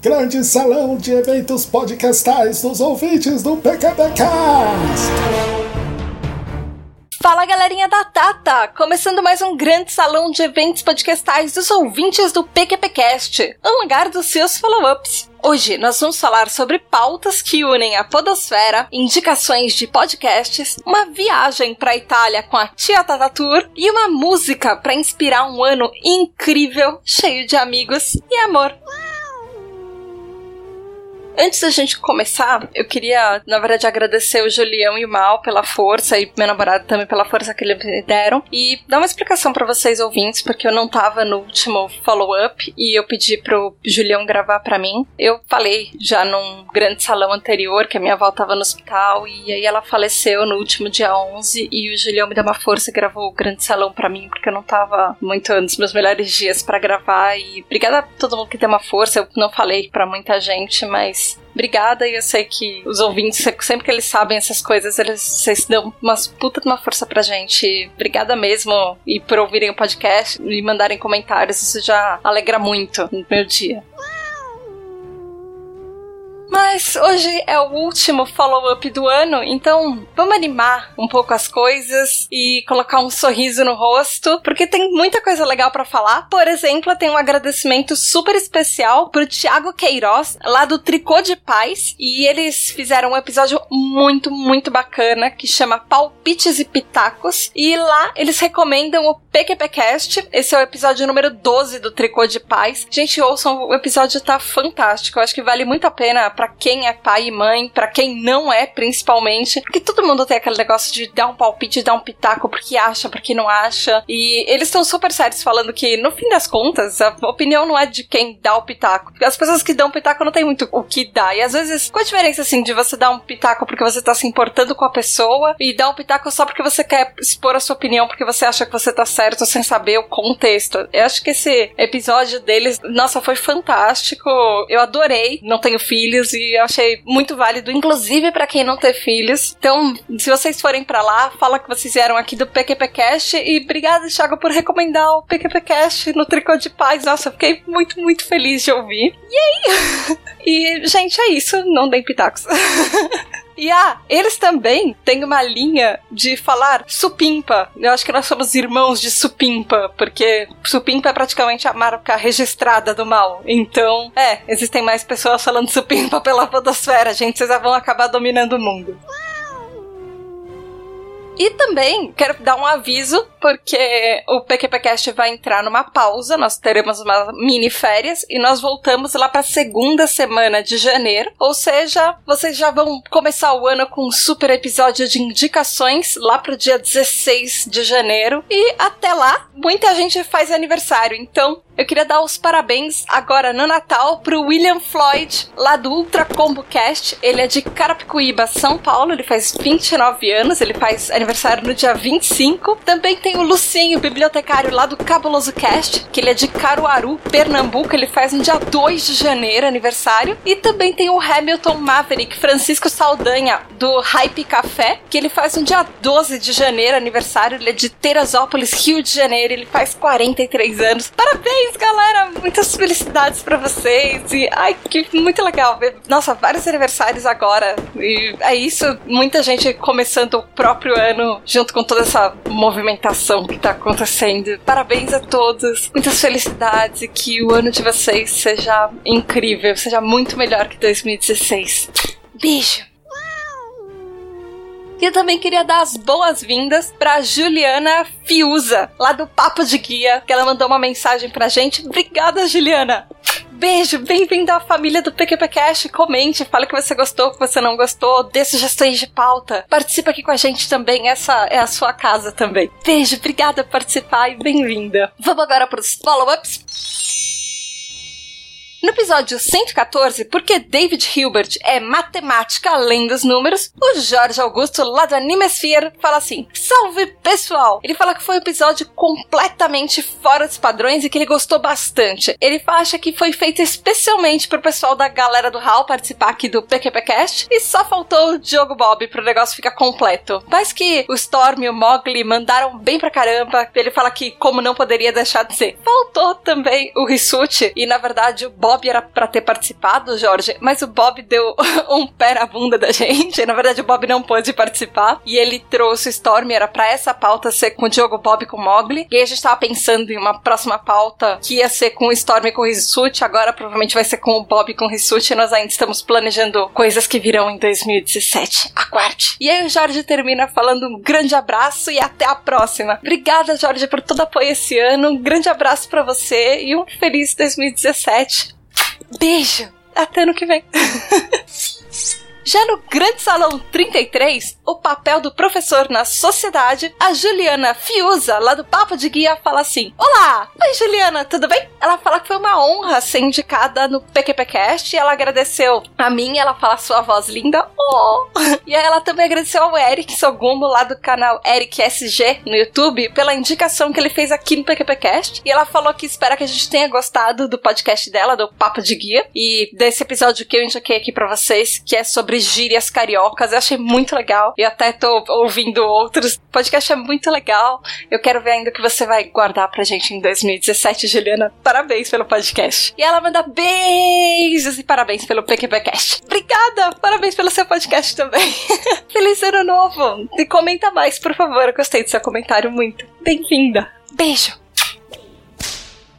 Grande salão de eventos podcastais dos ouvintes do PQPcast. Fala galerinha da Tata! Começando mais um grande salão de eventos podcastais dos ouvintes do PQPcast, o lugar dos seus follow-ups. Hoje nós vamos falar sobre pautas que unem a podosfera, indicações de podcasts, uma viagem para a Itália com a Tia Tata Tour e uma música para inspirar um ano incrível, cheio de amigos e amor. Antes da gente começar, eu queria, na verdade, agradecer o Julião e o Mal pela força e meu namorado também pela força que eles me deram e dar uma explicação para vocês ouvintes, porque eu não tava no último follow-up e eu pedi pro Julião gravar para mim. Eu falei já num grande salão anterior que a minha avó tava no hospital e aí ela faleceu no último dia 11 e o Julião me deu uma força e gravou o grande salão para mim, porque eu não tava muito nos meus melhores dias para gravar e obrigada a todo mundo que deu uma força. Eu não falei para muita gente, mas obrigada. E eu sei que os ouvintes, sempre que eles sabem essas coisas, eles vocês dão umas puta de uma força pra gente. Obrigada mesmo. E por ouvirem o podcast e mandarem comentários. Isso já alegra muito no meu dia. Mas hoje é o último follow-up do ano, então vamos animar um pouco as coisas e colocar um sorriso no rosto, porque tem muita coisa legal para falar. Por exemplo, tem um agradecimento super especial pro Thiago Queiroz, lá do Tricô de Paz, e eles fizeram um episódio muito, muito bacana que chama Palpites e Pitacos, e lá eles recomendam o PQPcast. Esse é o episódio número 12 do Tricô de Paz. Gente, ouçam, o episódio tá fantástico. Eu acho que vale muito a pena para quem é pai e mãe, para quem não é, principalmente. Porque todo mundo tem aquele negócio de dar um palpite, dar um pitaco porque acha, porque não acha. E eles estão super sérios falando que, no fim das contas, a opinião não é de quem dá o pitaco. As pessoas que dão pitaco não tem muito o que dar. E às vezes, qual a diferença, assim, de você dar um pitaco porque você tá se importando com a pessoa e dar um pitaco só porque você quer expor a sua opinião, porque você acha que você tá certo sem saber o contexto? Eu acho que esse episódio deles, nossa, foi fantástico. Eu adorei. Não tenho filhos e eu achei muito válido, inclusive para quem não tem filhos. Então, se vocês forem para lá, fala que vocês vieram aqui do PQPcast e obrigada, Thiago, por recomendar o PQPcast no Tricô de Paz. Nossa, eu fiquei muito, muito feliz de ouvir. E aí? e, gente, é isso. Não deem pitacos. E ah, eles também têm uma linha de falar supimpa. Eu acho que nós somos irmãos de supimpa, porque supimpa é praticamente a marca registrada do mal. Então, é, existem mais pessoas falando supimpa pela podosfera, gente. Vocês já vão acabar dominando o mundo. E também quero dar um aviso, porque o PQPcast vai entrar numa pausa, nós teremos uma mini férias e nós voltamos lá para a segunda semana de janeiro. Ou seja, vocês já vão começar o ano com um super episódio de indicações lá pro dia 16 de janeiro. E até lá, muita gente faz aniversário, então eu queria dar os parabéns agora no Natal pro William Floyd, lá do Ultra Combo Cast. Ele é de Carapicuíba, São Paulo. Ele faz 29 anos, ele faz aniversário no dia 25. Também tem o Lucinho, bibliotecário lá do Cabuloso Cast, que ele é de Caruaru, Pernambuco. Ele faz no dia 2 de janeiro aniversário. E também tem o Hamilton Maverick, Francisco Saldanha, do Hype Café, que ele faz no dia 12 de janeiro aniversário. Ele é de Teresópolis, Rio de Janeiro. Ele faz 43 anos. Parabéns, galera! Muitas felicidades para vocês. E ai, que muito legal ver. Nossa, vários aniversários agora. E é isso, muita gente começando o próprio ano junto com toda essa movimentação que tá acontecendo. Parabéns a todos, muitas felicidades e que o ano de vocês seja incrível, seja muito melhor que 2016. Beijo! E eu também queria dar as boas-vindas pra Juliana Fiuza, lá do Papo de Guia, que ela mandou uma mensagem pra gente. Obrigada, Juliana! Beijo, bem-vindo à família do PQPcast. Comente, fale que você gostou, que você não gostou, dê sugestões de pauta. Participa aqui com a gente também, essa é a sua casa também. Beijo, obrigada por participar e bem-vinda. Vamos agora para os follow-ups. No episódio 114, porque David Hilbert é matemática além dos números, o Jorge Augusto, lá do Animesphere, fala assim: Salve pessoal! Ele fala que foi um episódio completamente fora dos padrões e que ele gostou bastante. Ele acha que foi feito especialmente pro pessoal da galera do HAL participar aqui do PQPcast e só faltou o Diogo Bob pro negócio ficar completo. Mas que o Storm e o Mogli mandaram bem pra caramba. Ele fala que, como não poderia deixar de ser, faltou também o Rissuti e na verdade o Bob era era para ter participado, Jorge, mas o Bob deu um pé na bunda da gente. Na verdade, o Bob não pôde participar e ele trouxe o Storm, era para essa pauta ser com o Diogo Bob com o Mogli. E aí a gente tava pensando em uma próxima pauta que ia ser com o Storm com o Rissuti, agora provavelmente vai ser com o Bob com o Rissuti. Nós ainda estamos planejando coisas que virão em 2017. Aguarde. E aí o Jorge termina falando um grande abraço e até a próxima. Obrigada, Jorge, por todo apoio esse ano. Um grande abraço para você e um feliz 2017. Beijo! Até ano que vem. Já no Grande Salão 33, o papel do professor na sociedade, a Juliana Fiuza, lá do Papo de Guia, fala assim: Olá! Oi, Juliana, tudo bem? Ela fala que foi uma honra ser indicada no PQPcast e ela agradeceu a mim, ela fala sua voz linda. Oh! E ela também agradeceu ao Eric Sogumo, lá do canal Eric SG no YouTube, pela indicação que ele fez aqui no PQPcast. E ela falou que espera que a gente tenha gostado do podcast dela, do Papo de Guia, e desse episódio que eu indiquei aqui para vocês, que é sobre gírias cariocas. Eu achei muito legal. E até tô ouvindo outros. O podcast é muito legal. Eu quero ver ainda o que você vai guardar pra gente em 2017, Juliana. Parabéns pelo podcast. E ela manda beijos e parabéns pelo PQPcast. Obrigada! Parabéns pelo seu podcast também. Feliz ano novo! E comenta mais, por favor. Eu gostei do seu comentário muito. Bem-vinda. Beijo!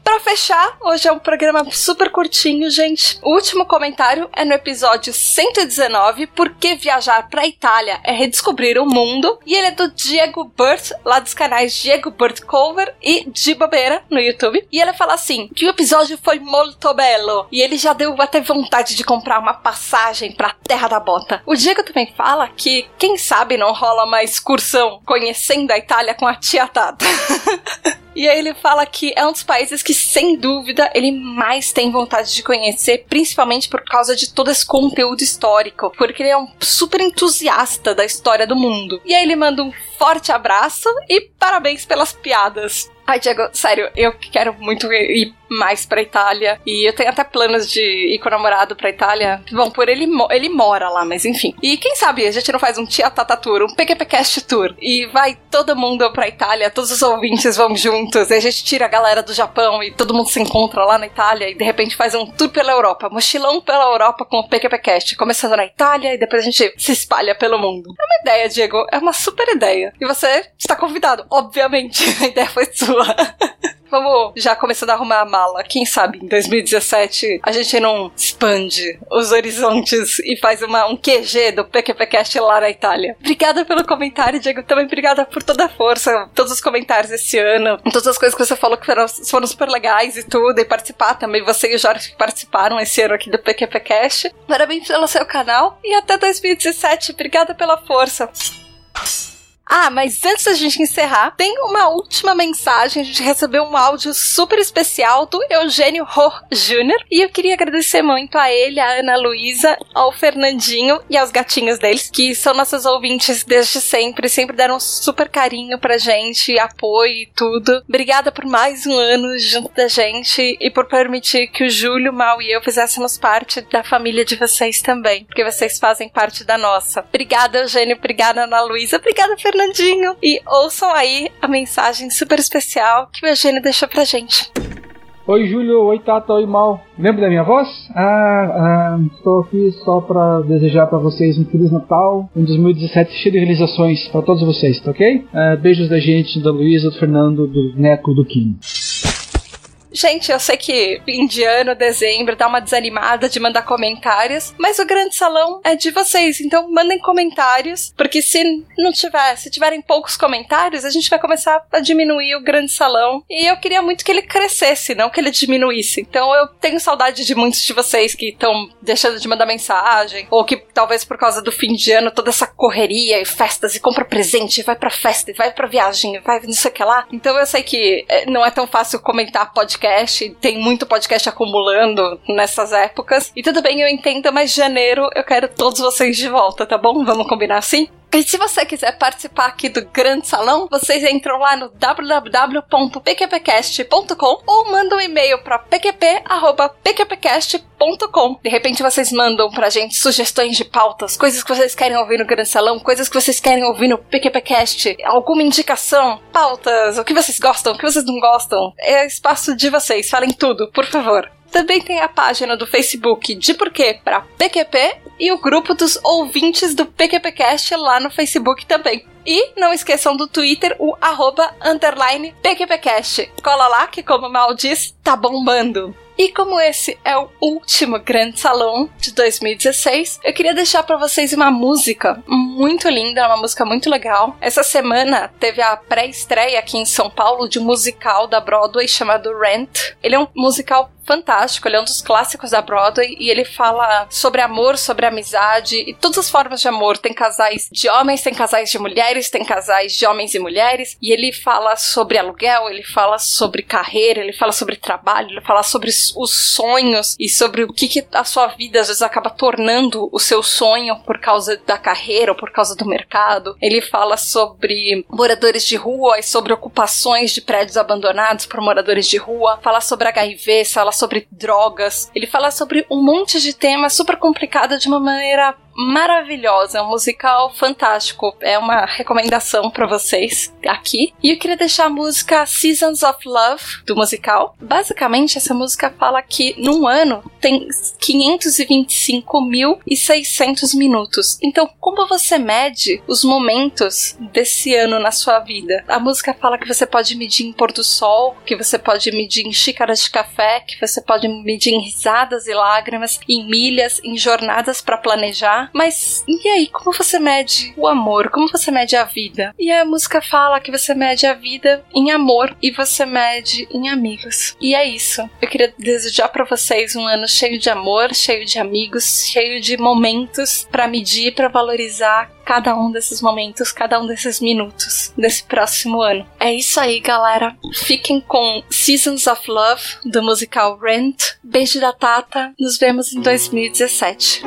Para fechar, hoje é um programa super curtinho, gente. O último comentário é no episódio 119, Por que viajar para Itália é redescobrir o mundo, e ele é do Diego Burt, lá dos canais Diego Burt Cover e De Bobeira no YouTube. E ele fala assim: que o episódio foi molto bello, e ele já deu até vontade de comprar uma passagem para Terra da Bota. O Diego também fala que quem sabe não rola uma excursão conhecendo a Itália com a tia Tata. E aí ele fala que é um dos países que, sem dúvida, ele mais tem vontade de conhecer, principalmente por causa de todo esse conteúdo histórico, porque ele é um super entusiasta da história do mundo. E aí ele manda um forte abraço e parabéns pelas piadas. Ai, Diego, sério, eu quero muito ir mais pra Itália. E eu tenho até planos de ir com o namorado pra Itália. Bom, por ele, ele mora lá, mas enfim. E quem sabe a gente não faz um Tia Tata Tour, um PQPcast Tour. E vai todo mundo pra Itália, todos os ouvintes vão juntos. E a gente tira a galera do Japão e todo mundo se encontra lá na Itália. E de repente faz um tour pela Europa. Mochilão pela Europa com o PQPcast. Começando na Itália e depois a gente se espalha pelo mundo. É uma ideia, Diego. É uma super ideia. E você está convidado, obviamente. A ideia foi sua. Vamos já começando a arrumar a mala. Quem sabe em 2017 a gente não expande os horizontes e faz uma, um QG do PQPcast lá na Itália. Obrigada pelo comentário, Diego. Também obrigada por toda a força, todos os comentários esse ano, todas as coisas que você falou que foram, foram super legais e tudo, e participar também. Você e o Jorge que participaram esse ano aqui do PQPcast. Parabéns pelo seu canal e até 2017. Obrigada pela força. Ah, mas antes da gente encerrar, tem uma última mensagem. A gente recebeu um áudio super especial do Eugênio Ror Jr. E eu queria agradecer muito a ele, a Ana Luísa, ao Fernandinho e aos gatinhos deles, que são nossos ouvintes desde sempre, sempre deram um super carinho pra gente, apoio e tudo. Obrigada por mais um ano junto da gente e por permitir que o Júlio, Mal e eu fizéssemos parte da família de vocês também, porque vocês fazem parte da nossa. Obrigada, Eugênio. Obrigada, Ana Luísa. Obrigada, Fernandinho. Fernandinho. E ouçam aí a mensagem super especial que o Eugênio deixou pra gente. Oi, Júlio. Oi, Tata. Oi, Mal. Lembra da minha voz? Ah, ah estou aqui só para desejar para vocês um Feliz Natal, um 2017 cheio de realizações para todos vocês, tá ok? Ah, beijos da gente, da Luísa, do Fernando, do Neco, do Kim. Gente, eu sei que fim de ano, dezembro, dá uma desanimada de mandar comentários, mas o grande salão é de vocês, então mandem comentários, porque se não tiver, se tiverem poucos comentários, a gente vai começar a diminuir o grande salão. E eu queria muito que ele crescesse, não que ele diminuísse. Então eu tenho saudade de muitos de vocês que estão deixando de mandar mensagem, ou que talvez por causa do fim de ano, toda essa correria e festas, e compra presente, e vai pra festa, e vai pra viagem, vai não sei o que lá. Então eu sei que eh, não é tão fácil comentar podcast podcast, tem muito podcast acumulando nessas épocas. E tudo bem, eu entendo, mas janeiro eu quero todos vocês de volta, tá bom? Vamos combinar assim? E se você quiser participar aqui do Grande Salão, vocês entram lá no www.pqpcast.com ou mandam um e-mail para pqp.pqpcast.com. De repente vocês mandam pra gente sugestões de pautas, coisas que vocês querem ouvir no Grande Salão, coisas que vocês querem ouvir no PQPcast, alguma indicação, pautas, o que vocês gostam, o que vocês não gostam. É espaço de vocês, falem tudo, por favor. Também tem a página do Facebook de Porquê para PQP e o grupo dos ouvintes do PQPcast lá no Facebook também. E não esqueçam do Twitter, o arroba underline PQPcast. Cola lá que, como o Mal diz, tá bombando. E como esse é o último Grande Salão de 2016, eu queria deixar para vocês uma música muito linda, uma música muito legal. Essa semana teve a pré-estreia aqui em São Paulo de um musical da Broadway chamado Rent. Ele é um musical fantástico, ele é um dos clássicos da Broadway e ele fala sobre amor, sobre amizade e todas as formas de amor. Tem casais de homens, tem casais de mulheres, tem casais de homens e mulheres e ele fala sobre aluguel, ele fala sobre carreira, ele fala sobre trabalho, ele fala sobre os sonhos e sobre o que, que a sua vida às vezes acaba tornando o seu sonho por causa da carreira ou por causa do mercado. Ele fala sobre moradores de rua e sobre ocupações de prédios abandonados por moradores de rua, fala sobre HIV, fala sobre drogas, ele fala sobre um monte de temas super complicado de uma maneira maravilhosa, é um musical fantástico. É uma recomendação para vocês aqui. E eu queria deixar a música Seasons of Love do musical. Basicamente, essa música fala que num ano tem 525.600 minutos. Então, como você mede os momentos desse ano na sua vida? A música fala que você pode medir em pôr do sol, que você pode medir em xícaras de café, que você pode medir em risadas e lágrimas, em milhas, em jornadas para planejar. Mas e aí, como você mede o amor? Como você mede a vida? E a música fala que você mede a vida em amor e você mede em amigos. E é isso. Eu queria desejar para vocês um ano cheio de amor, cheio de amigos, cheio de momentos para medir, para valorizar cada um desses momentos, cada um desses minutos desse próximo ano. É isso aí, galera. Fiquem com Seasons of Love do musical Rent. Beijo da Tata. Nos vemos em 2017.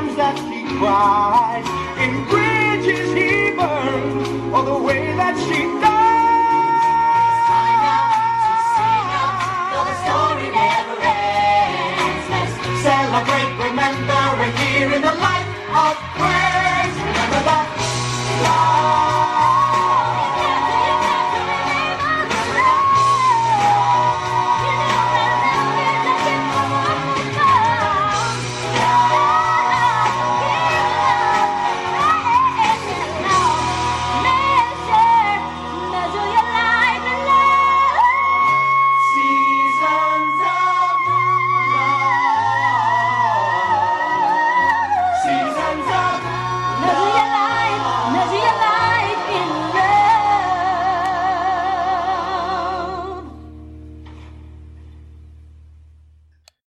times that she cries, in bridges he burns, or the way that she dies.